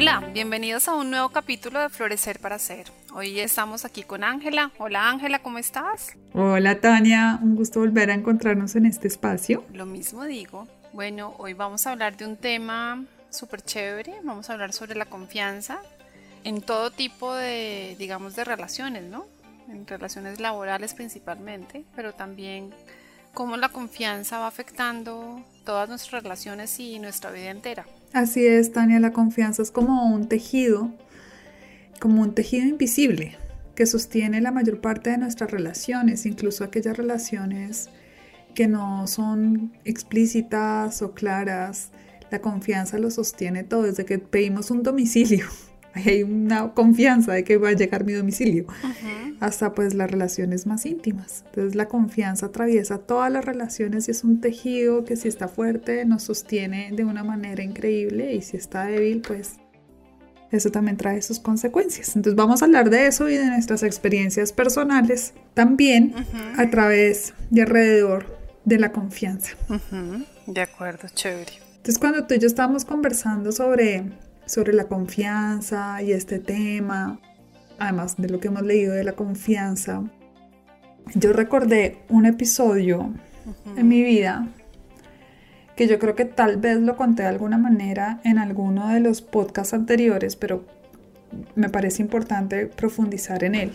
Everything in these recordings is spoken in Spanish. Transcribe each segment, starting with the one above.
Hola, bienvenidos a un nuevo capítulo de Florecer para Ser. Hoy estamos aquí con Ángela. Hola Ángela, ¿cómo estás? Hola Tania, un gusto volver a encontrarnos en este espacio. Lo mismo digo. Bueno, hoy vamos a hablar de un tema súper chévere. Vamos a hablar sobre la confianza en todo tipo de, digamos, de relaciones, ¿no? En relaciones laborales principalmente, pero también cómo la confianza va afectando todas nuestras relaciones y nuestra vida entera. Así es, Tania, la confianza es como un tejido, como un tejido invisible que sostiene la mayor parte de nuestras relaciones, incluso aquellas relaciones que no son explícitas o claras. La confianza lo sostiene todo, desde que pedimos un domicilio. Hay una confianza de que va a llegar mi domicilio, hasta pues las relaciones más íntimas. Entonces la confianza atraviesa todas las relaciones y es un tejido que si está fuerte nos sostiene de una manera increíble y si está débil pues eso también trae sus consecuencias. Entonces vamos a hablar de eso y de nuestras experiencias personales también a través y alrededor de la confianza. De acuerdo, chévere. Entonces cuando tú y yo estábamos conversando sobre, sobre la confianza y este tema, además de lo que hemos leído de la confianza, yo recordé un episodio en mi vida que yo creo que tal vez lo conté de alguna manera en alguno de los podcasts anteriores, pero me parece importante profundizar en él.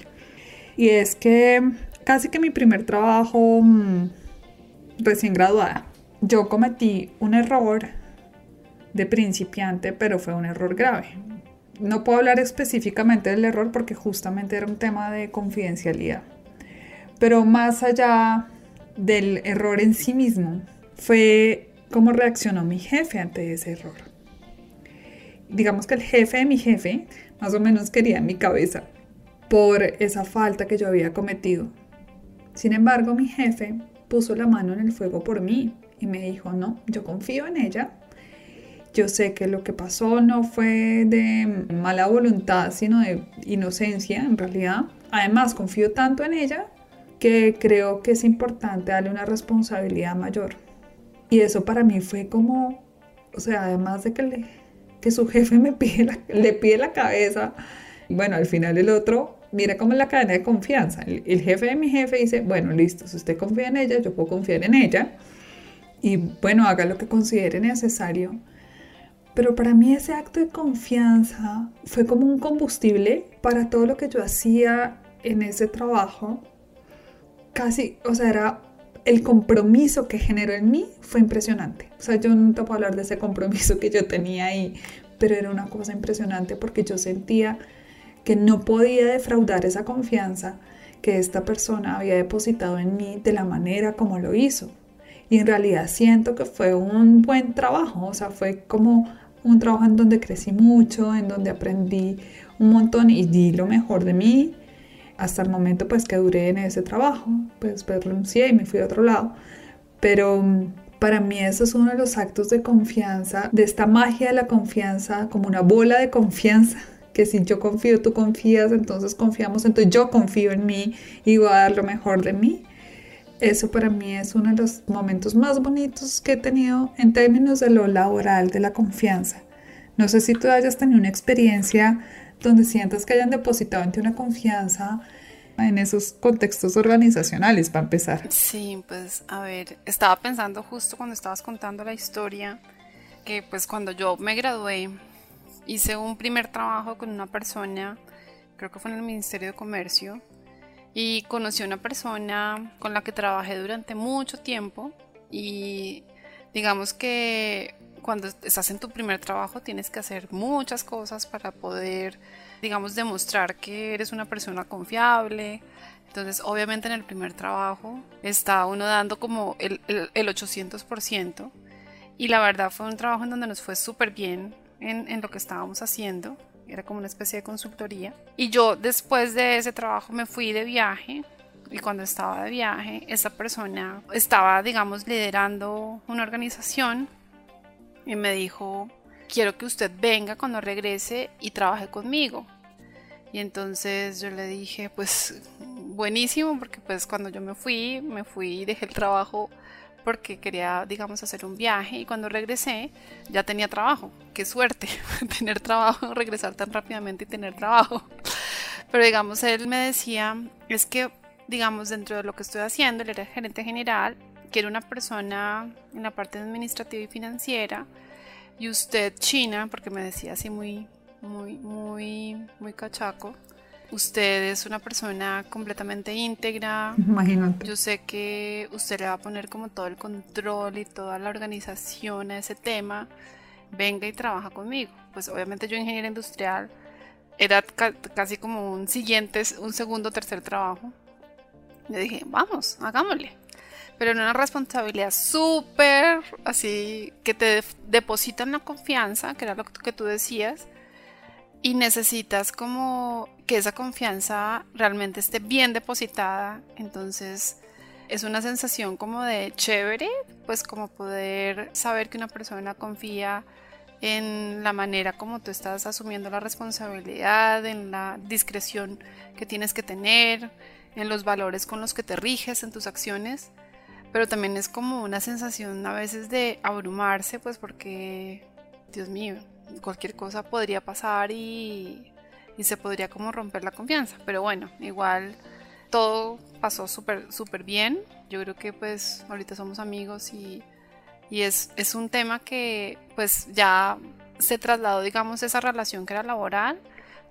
Y es que casi que mi primer trabajo mm, recién graduada, yo cometí un error de principiante, pero fue un error grave. No puedo hablar específicamente del error porque justamente era un tema de confidencialidad. Pero más allá del error en sí mismo, fue cómo reaccionó mi jefe ante ese error. Digamos que el jefe de mi jefe más o menos quería en mi cabeza por esa falta que yo había cometido. Sin embargo, mi jefe puso la mano en el fuego por mí y me dijo, no, yo confío en ella. Yo sé que lo que pasó no fue de mala voluntad, sino de inocencia en realidad. Además, confío tanto en ella que creo que es importante darle una responsabilidad mayor. Y eso para mí fue como, o sea, además de que, le, que su jefe me pide le pide la cabeza, bueno, al final el otro, mira cómo es la cadena de confianza. El, el, jefe de mi jefe dice, bueno, listo, si usted confía en ella, yo puedo confiar en ella. Y bueno, haga lo que considere necesario. Pero para mí ese acto de confianza fue como un combustible para todo lo que yo hacía en ese trabajo. Casi, o sea, era el compromiso que generó en mí fue impresionante. O sea, yo no te puedo hablar de ese compromiso que yo tenía ahí, pero era una cosa impresionante porque yo sentía que no podía defraudar esa confianza que esta persona había depositado en mí de la manera como lo hizo. Y en realidad siento que fue un buen trabajo, o sea, fue como un trabajo en donde crecí mucho, en donde aprendí un montón y di lo mejor de mí hasta el momento pues que duré en ese trabajo, pues, después renuncié y me fui a otro lado. Pero mm, para mí eso es uno de los actos de confianza, de esta magia de la confianza, como una bola de confianza, que si yo confío, tú confías, entonces confiamos, entonces yo confío en mí y voy a dar lo mejor de mí. Eso para mí es uno de los momentos más bonitos que he tenido en términos de lo laboral, de la confianza. No sé si tú hayas tenido una experiencia donde sientas que hayan depositado en ti una confianza en esos contextos organizacionales, para empezar. Sí, pues a ver, estaba pensando justo cuando estabas contando la historia, que pues cuando yo me gradué, hice un primer trabajo con una persona, creo que fue en el Ministerio de Comercio, y conocí a una persona con la que trabajé durante mucho tiempo y digamos que cuando estás en tu primer trabajo tienes que hacer muchas cosas para poder, digamos, demostrar que eres una persona confiable. Entonces, obviamente en el primer trabajo está uno dando como el, el, 800%. Y la verdad fue un trabajo en donde nos fue súper bien. en, en lo que estábamos haciendo, era como una especie de consultoría. Y yo después de ese trabajo me fui de viaje y cuando estaba de viaje, esa persona estaba, digamos, liderando una organización y me dijo, quiero que usted venga cuando regrese y trabaje conmigo. Y entonces yo le dije, pues buenísimo, porque pues cuando yo me fui, me fui y dejé el trabajo porque quería, digamos, hacer un viaje y cuando regresé ya tenía trabajo. Qué suerte tener trabajo, regresar tan rápidamente y tener trabajo. Pero digamos, él me decía, es que, digamos, dentro de lo que estoy haciendo, él era gerente general, quiero una persona en la parte administrativa y financiera y usted China, porque me decía así muy, muy, muy, muy cachaco. Usted es una persona completamente íntegra. Imagínate. Yo sé que usted le va a poner como todo el control y toda la organización a ese tema. Venga y trabaja conmigo. Pues obviamente yo ingeniera industrial era casi como un siguiente, un segundo, tercer trabajo. Yo dije, vamos, hagámosle. Pero en una responsabilidad súper así que te depositan la confianza, que era lo que tú decías, y necesitas como que esa confianza realmente esté bien depositada. Entonces es una sensación como de chévere, pues como poder saber que una persona confía en la manera como tú estás asumiendo la responsabilidad, en la discreción que tienes que tener, en los valores con los que te riges en tus acciones, pero también es como una sensación a veces de abrumarse, pues porque, Dios mío, cualquier cosa podría pasar y, se podría como romper la confianza. Pero bueno, igual todo pasó súper súper bien. Yo creo que pues ahorita somos amigos y, es, es, un tema que pues ya se trasladó, digamos, esa relación que era laboral,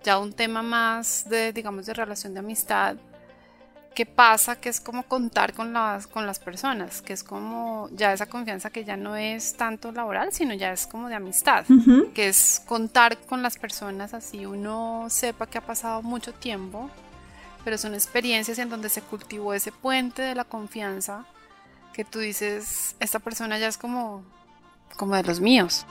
ya un tema más de, digamos, de relación de amistad ¿qué pasa? Que es como contar con las, con las personas, que es como ya esa confianza que ya no es tanto laboral, sino ya es como de amistad, que es contar con las personas así uno sepa que ha pasado mucho tiempo, pero son experiencias en donde se cultivó ese puente de la confianza que tú dices, esta persona ya es como, como de los míos.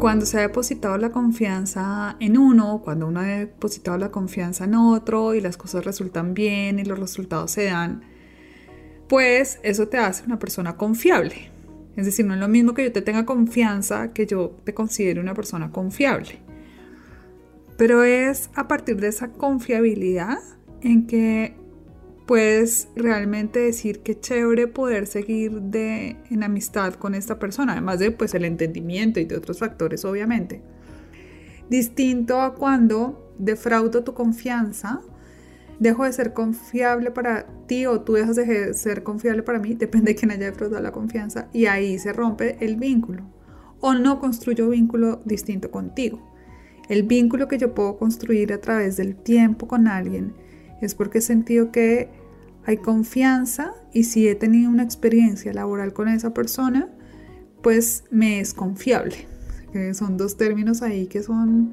Cuando se ha depositado la confianza en uno, cuando uno ha depositado la confianza en otro y las cosas resultan bien y los resultados se dan, pues eso te hace una persona confiable. Es decir, no es lo mismo que yo te tenga confianza que yo te considere una persona confiable. Pero es a partir de esa confiabilidad en que puedes realmente decir que chévere poder seguir de, en amistad con esta persona, además de pues el entendimiento y de otros factores obviamente. Distinto a cuando defraudo tu confianza, dejo de ser confiable para ti o tú dejas de ser confiable para mí, depende de quién haya defraudado la confianza, y ahí se rompe el vínculo. O no construyo vínculo distinto contigo. El vínculo que yo puedo construir a través del tiempo con alguien es porque he sentido que hay confianza y si he tenido una experiencia laboral con esa persona, pues me es confiable. son dos términos ahí que son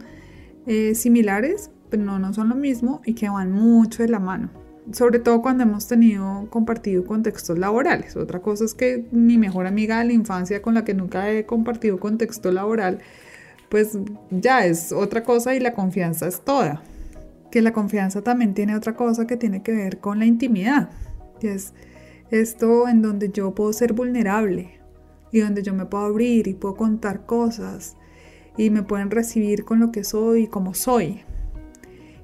eh, similares, pero no, no son lo mismo y que van mucho de la mano. Sobre todo cuando hemos tenido compartido contextos laborales. Otra cosa es que mi mejor amiga de la infancia con la que nunca he compartido contexto laboral, pues ya es otra cosa y la confianza es toda que la confianza también tiene otra cosa que tiene que ver con la intimidad, que es esto en donde yo puedo ser vulnerable y donde yo me puedo abrir y puedo contar cosas y me pueden recibir con lo que soy y como soy.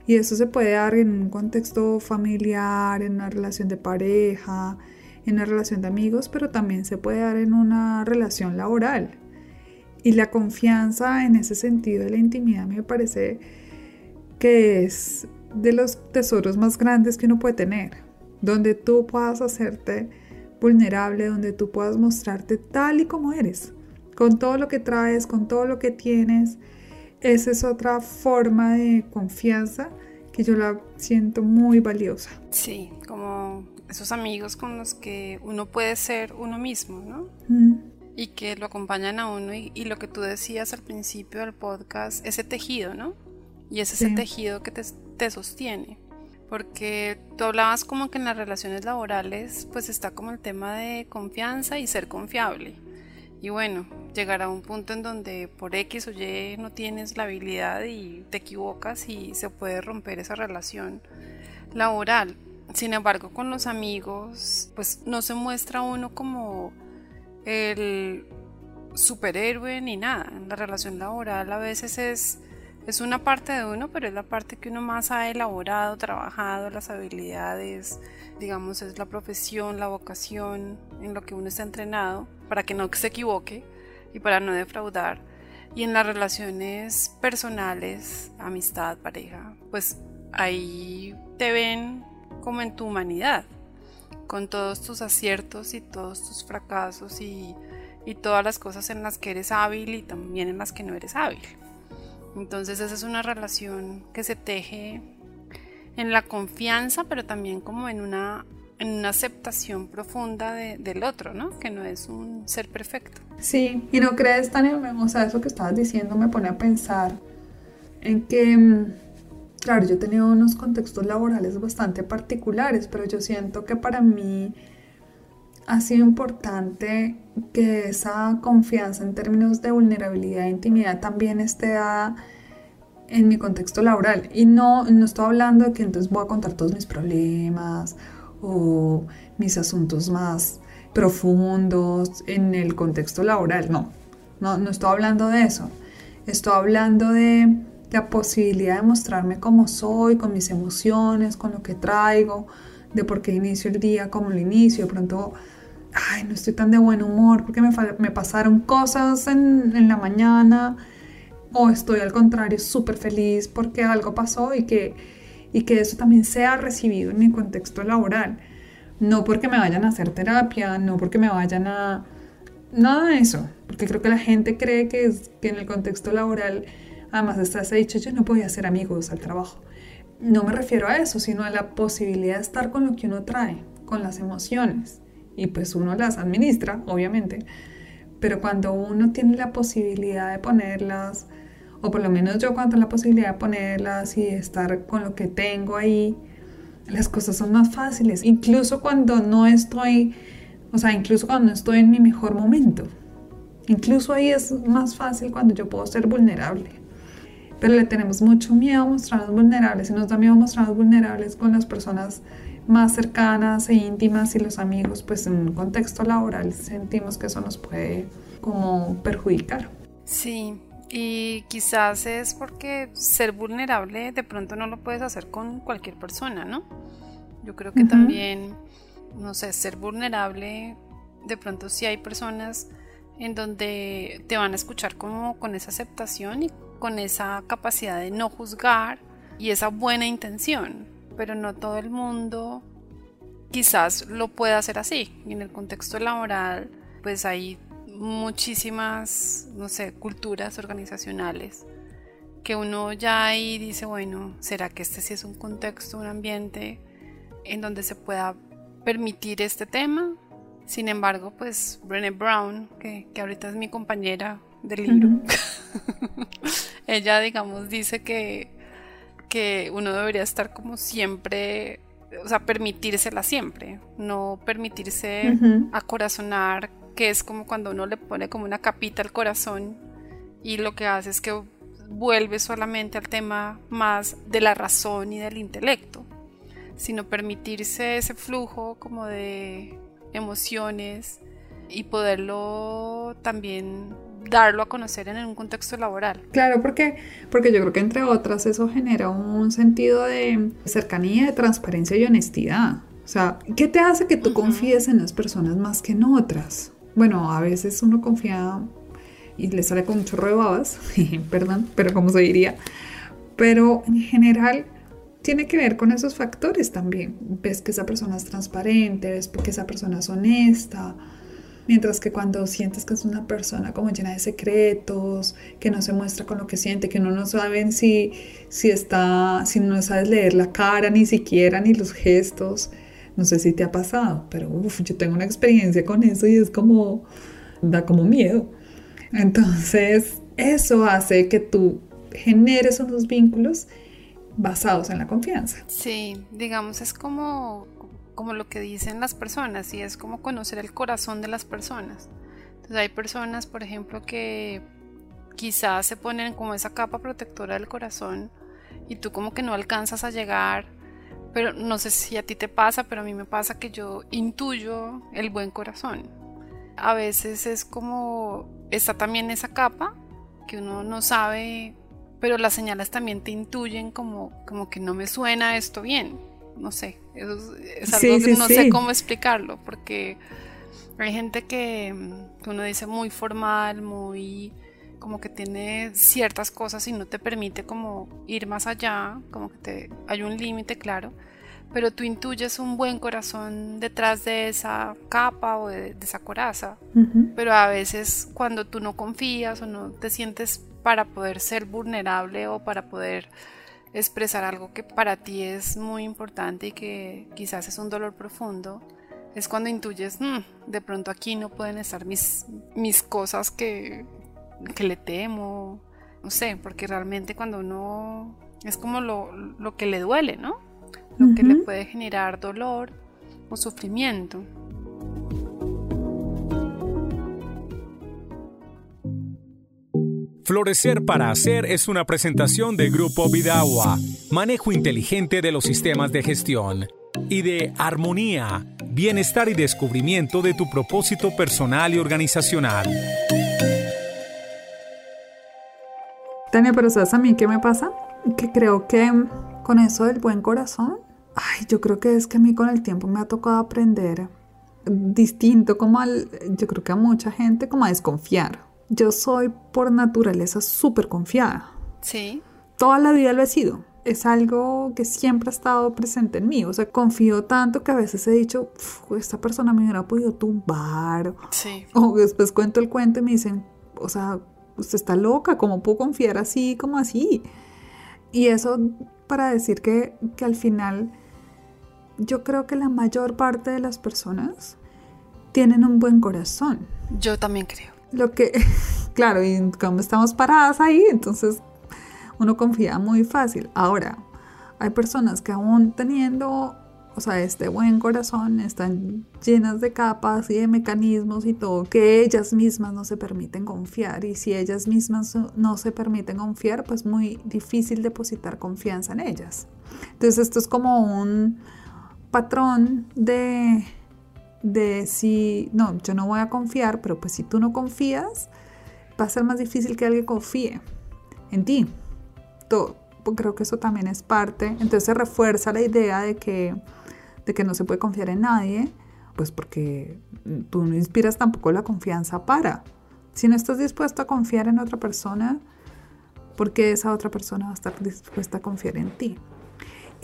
Y eso se puede dar en un contexto familiar, en una relación de pareja, en una relación de amigos, pero también se puede dar en una relación laboral. Y la confianza en ese sentido de la intimidad me parece que es de los tesoros más grandes que uno puede tener, donde tú puedas hacerte vulnerable, donde tú puedas mostrarte tal y como eres, con todo lo que traes, con todo lo que tienes. Esa es otra forma de confianza que yo la siento muy valiosa. Sí, como esos amigos con los que uno puede ser uno mismo, ¿no? Y que lo acompañan a uno y, y, lo que tú decías al principio del podcast, ese tejido, ¿no? Y es ese tejido que te, sostiene. porque tú hablabas como que en las relaciones laborales pues está como el tema de confianza y ser confiable. Y bueno, llegar a un punto en donde por X o Y no tienes la habilidad y te equivocas y se puede romper esa relación laboral. Sin embargo, con los amigos, pues no se muestra uno como el superhéroe ni nada. La relación laboral a veces es, es una parte de uno, pero es la parte que uno más ha elaborado, trabajado, las habilidades, digamos, es la profesión, la vocación, en lo que uno está entrenado, para que no se equivoque y para no defraudar. Y en las relaciones personales, amistad, pareja, pues ahí te ven como en tu humanidad, con todos tus aciertos y todos tus fracasos y, y todas las cosas en las que eres hábil y también en las que no eres hábil. Entonces esa es una relación que se teje en la confianza, pero también como en una, en una aceptación profunda del otro, ¿no? Que no es un ser perfecto. Sí, y no crees, Tania, o sea, eso que estabas diciendo me pone a pensar en que mm, Claro, yo he tenido unos contextos laborales bastante particulares, pero yo siento que para mí ha sido importante que esa confianza en términos de vulnerabilidad e intimidad también esté dada en mi contexto laboral. Y no, no estoy hablando de que entonces voy a contar todos mis problemas o mis asuntos más profundos en el contexto laboral. No, no, no estoy hablando de eso. Estoy hablando de la posibilidad de mostrarme como soy, con mis emociones, con lo que traigo, de por qué inicio el día como lo inicio, de pronto, ay, no estoy tan de buen humor porque me, me pasaron cosas en, en, la mañana, o estoy al contrario súper feliz porque algo pasó y que, y que eso también sea recibido en mi contexto laboral. No porque me vayan a hacer terapia, no porque me vayan a... Nada de eso, porque creo que la gente cree que, es, que en el contexto laboral Además está ese dicho, yo no podía hacer amigos al trabajo. No me refiero a eso, sino a la posibilidad de estar con lo que uno trae, con las emociones. Y pues uno las administra, obviamente. Pero cuando uno tiene la posibilidad de ponerlas, o por lo menos yo cuando la posibilidad de ponerlas y estar con lo que tengo ahí, las cosas son más fáciles. Incluso cuando no estoy, o sea, incluso cuando estoy en mi mejor momento. Incluso ahí es más fácil cuando yo puedo ser vulnerable pero le tenemos mucho miedo a mostrarnos vulnerables y nos da miedo mostrarnos vulnerables con las personas más cercanas e íntimas y los amigos, pues en un contexto laboral sentimos que eso nos puede como perjudicar. Sí, y quizás es porque ser vulnerable de pronto no lo puedes hacer con cualquier persona, ¿no? Yo creo que también, no sé, ser vulnerable, de pronto sí hay personas en donde te van a escuchar como con esa aceptación y con esa capacidad de no juzgar y esa buena intención, pero no todo el mundo quizás lo pueda hacer así. Y en el contexto laboral, pues hay muchísimas, no sé, culturas organizacionales que uno ya ahí dice, bueno, ¿será que este sí es un contexto, un ambiente en donde se pueda permitir este tema? Sin embargo, pues Brené Brown, que, que ahorita es mi compañera del libro, ella, digamos, dice que, que uno debería estar como siempre, o sea, permitírsela siempre, no permitirse acorazonar, que es como cuando uno le pone como una capita al corazón y lo que hace es que vuelve solamente al tema más de la razón y del intelecto, sino permitirse ese flujo como de emociones y poderlo también darlo a conocer en un contexto laboral. Claro, porque, porque yo creo que entre otras eso genera un sentido de cercanía, de transparencia y honestidad. O sea, ¿qué te hace que tú confíes en las personas más que en otras? Bueno, a veces uno confía y le sale con un chorro de babas, perdón, pero como se diría. Pero en general tiene que ver con esos factores también. Ves que esa persona es transparente, ves que esa persona es honesta, Mientras que cuando sientes que es una persona como llena de secretos, que no se muestra con lo que siente, que uno no saben si, si está, si no sabes leer la cara ni siquiera, ni los gestos. No sé si te ha pasado, pero uf, yo tengo una experiencia con eso y es como, da como miedo. Entonces, eso hace que tú generes unos vínculos basados en la confianza. Sí, digamos, es como, como lo que dicen las personas y es como conocer el corazón de las personas. Entonces hay personas, por ejemplo, que quizás se ponen como esa capa protectora del corazón y tú como que no alcanzas a llegar, pero no sé si a ti te pasa, pero a mí me pasa que yo intuyo el buen corazón. A veces es como está también esa capa que uno no sabe, pero las señales también te intuyen como, como que no me suena esto bien. No sé, eso es, algo que no sé cómo explicarlo, porque hay gente que, que uno dice muy formal, muy como que tiene ciertas cosas y no te permite como ir más allá, como que te, hay un límite claro, pero tú intuyes un buen corazón detrás de esa capa o de, esa coraza, pero a veces cuando tú no confías o no te sientes para poder ser vulnerable o para poder expresar algo que para ti es muy importante y que quizás es un dolor profundo, es cuando intuyes, mm, de pronto aquí no pueden estar mis, mis cosas que, que le temo, no sé, porque realmente cuando uno es como lo, que le duele, ¿no? Lo que le puede generar dolor o sufrimiento. Florecer para Hacer es una presentación de Grupo Vidagua, manejo inteligente de los sistemas de gestión, y de Armonía, bienestar y descubrimiento de tu propósito personal y organizacional. Tania, pero ¿sabes a mí qué me pasa? Que creo que con eso del buen corazón, ay, yo creo que es que a mí con el tiempo me ha tocado aprender distinto como al, yo creo que a mucha gente, como a desconfiar. Yo soy por naturaleza súper confiada. Sí. Toda la vida lo he sido. Es algo que siempre ha estado presente en mí. O sea, confío tanto que a veces he dicho, esta persona me hubiera podido tumbar. Sí. O después cuento el cuento y me dicen, o sea, usted está loca, ¿cómo puedo confiar así como así? Y eso para decir que, que al final yo creo que la mayor parte de las personas tienen un buen corazón. Yo también creo. Lo que, claro, y como estamos paradas ahí, entonces uno confía muy fácil. Ahora, hay personas que aún teniendo o sea, este buen corazón están llenas de capas y de mecanismos y todo, que ellas mismas no se permiten confiar. Y si ellas mismas no se permiten confiar, pues muy difícil depositar confianza en ellas. Entonces esto es como un patrón de, de si, no, yo no voy a confiar, pero pues si tú no confías, va a ser más difícil que alguien confíe en ti. Todo, creo que eso también es parte. Entonces se refuerza la idea de que de que no se puede confiar en nadie, pues porque tú no inspiras tampoco la confianza para. Si no estás dispuesto a confiar en otra persona, ¿por qué esa otra persona va a estar dispuesta a confiar en ti?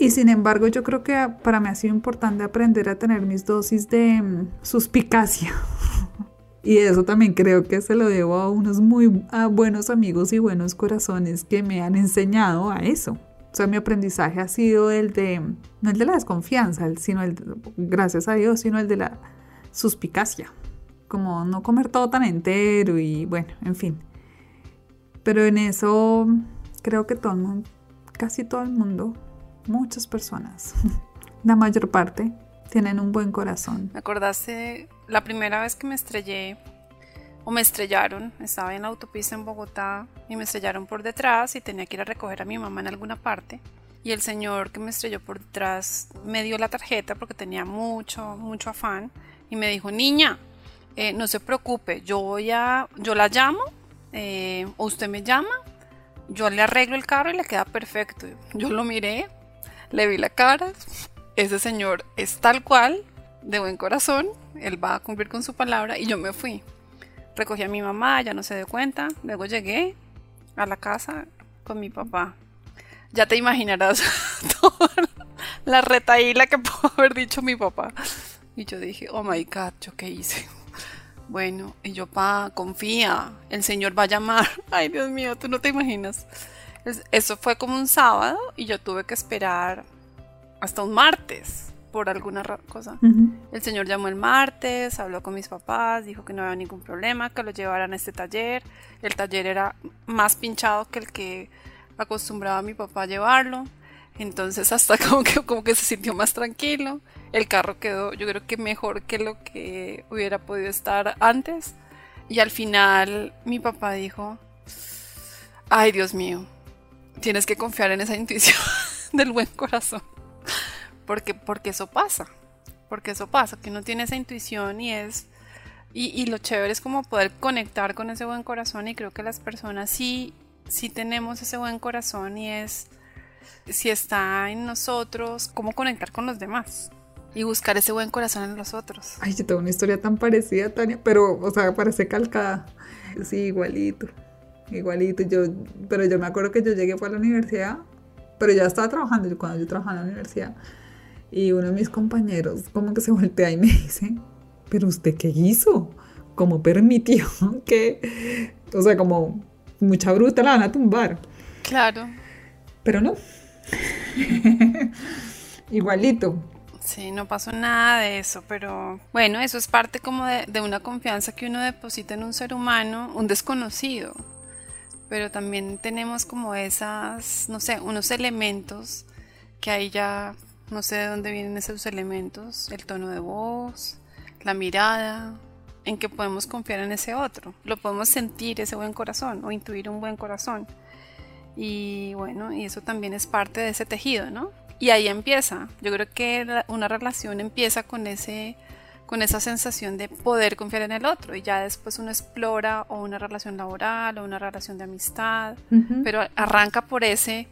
Y sin embargo, yo creo que para mí ha sido importante aprender a tener mis dosis de mm, suspicacia. y eso también creo que se lo debo a unos muy buenos amigos y buenos corazones que me han enseñado a eso. O sea, mi aprendizaje ha sido el de, no el de la desconfianza, sino el, gracias a Dios, sino el de la suspicacia. Como no comer todo tan entero y bueno, en fin. Pero en eso creo que todo casi todo el mundo, muchas personas, la mayor parte, tienen un buen corazón. Me acordaste la primera vez que me estrellé o me estrellaron, estaba en la autopista en Bogotá y me estrellaron por detrás y tenía que ir a recoger a mi mamá en alguna parte. Y el señor que me estrelló por detrás me dio la tarjeta porque tenía mucho, mucho afán y me dijo, niña, eh, no se preocupe, yo voy a, yo la llamo eh, o usted me llama, yo le arreglo el carro y le queda perfecto. Yo lo miré, le vi la cara, ese señor es tal cual, de buen corazón, él va a cumplir con su palabra y yo me fui recogí a mi mamá, ya no se dio cuenta. Luego llegué a la casa con mi papá. Ya te imaginarás toda la retaíla que pudo haber dicho mi papá. Y yo dije, oh my god, ¿yo qué hice? Bueno, y yo, pa, confía, el Señor va a llamar. Ay, Dios mío, tú no te imaginas. Eso fue como un sábado y yo tuve que esperar hasta un martes por alguna cosa. El señor llamó el martes, habló con mis papás, dijo que no había ningún problema, que lo llevaran a este taller. El taller era más pinchado que el que acostumbraba a mi papá a llevarlo. Entonces hasta como que, como que se sintió más tranquilo. El carro quedó yo creo que mejor que lo que hubiera podido estar antes. Y al final mi papá dijo, ay Dios mío, tienes que confiar en esa intuición del buen corazón. Porque, porque eso pasa. Porque eso pasa, que uno tiene esa intuición y es... Y, y lo chévere es como poder conectar con ese buen corazón y creo que las personas sí, sí tenemos ese buen corazón y es si está en nosotros, cómo conectar con los demás y buscar ese buen corazón en los otros. Ay, yo tengo una historia tan parecida, Tania, pero, o sea, parece calcada. Sí, igualito, igualito. Yo, pero yo me acuerdo que yo llegué a la universidad, pero ya estaba trabajando cuando yo trabajaba en la universidad. Y uno de mis compañeros como que se voltea y me dice, pero usted qué hizo? ¿Cómo permitió que, o sea, como mucha bruta la van a tumbar? Claro. Pero no, Igualito. Sí, no pasó nada de eso, pero bueno, eso es parte como de, una confianza que uno deposita en un ser humano, un desconocido. Pero también tenemos como esas, no sé, unos elementos que ahí ya no sé de dónde vienen esos elementos, el tono de voz, la mirada, en que podemos confiar en ese otro. Lo podemos sentir ese buen corazón o intuir un buen corazón. Y bueno, y eso también es parte de ese tejido, ¿no? Y ahí empieza. Yo creo que una relación empieza con ese con esa sensación de poder confiar en el otro y ya después uno explora o una relación laboral o una relación de amistad, pero arranca por ese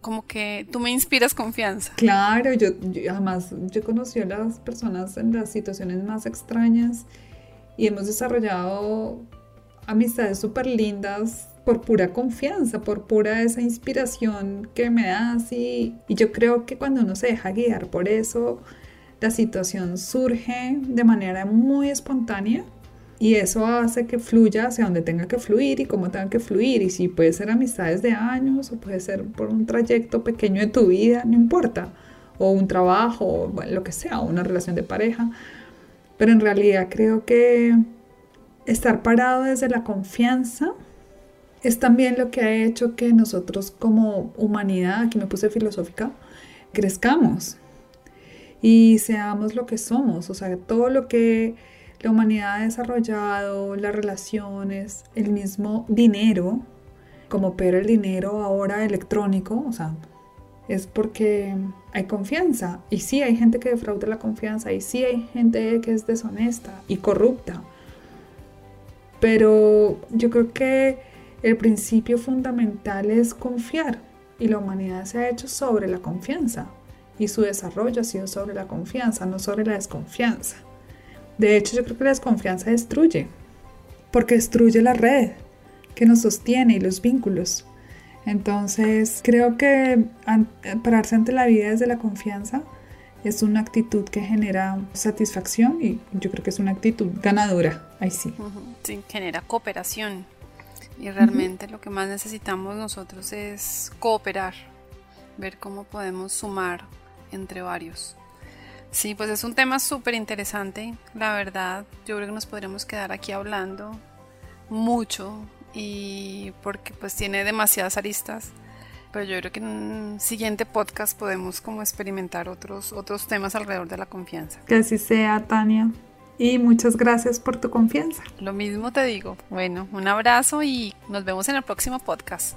como que tú me inspiras confianza. Claro, yo, además yo conocí a las personas en las situaciones más extrañas y hemos desarrollado amistades súper lindas por pura confianza, por pura esa inspiración que me das y, y yo creo que cuando uno se deja guiar por eso, la situación surge de manera muy espontánea y eso hace que fluya hacia donde tenga que fluir y cómo tenga que fluir. Y si puede ser amistades de años o puede ser por un trayecto pequeño de tu vida, no importa. O un trabajo, o bueno, lo que sea, una relación de pareja. Pero en realidad creo que estar parado desde la confianza es también lo que ha hecho que nosotros como humanidad, aquí me puse filosófica, crezcamos y seamos lo que somos, o sea, todo lo que la humanidad ha desarrollado, las relaciones, el mismo dinero, como opera el dinero ahora electrónico, o sea, es porque hay confianza. Y sí hay gente que defrauda la confianza, y sí hay gente que es deshonesta y corrupta. Pero yo creo que el principio fundamental es confiar y la humanidad se ha hecho sobre la confianza y su desarrollo ha sido sobre la confianza, no sobre la desconfianza. De hecho, yo creo que la desconfianza destruye, porque destruye la red que nos sostiene y los vínculos. Entonces, creo que pararse ante la vida desde la confianza es una actitud que genera satisfacción y yo creo que es una actitud ganadora. Ahí sí. Sí, genera cooperación. Y realmente lo que más necesitamos nosotros es cooperar, ver cómo podemos sumar entre varios. Sí, pues es un tema súper interesante, la verdad. Yo creo que nos podríamos quedar aquí hablando mucho y porque pues tiene demasiadas aristas. Pero yo creo que en un siguiente podcast podemos como experimentar otros, otros temas alrededor de la confianza. Que así sea, Tania y muchas gracias por tu confianza. Lo mismo te digo. Bueno, un abrazo y nos vemos en el próximo podcast.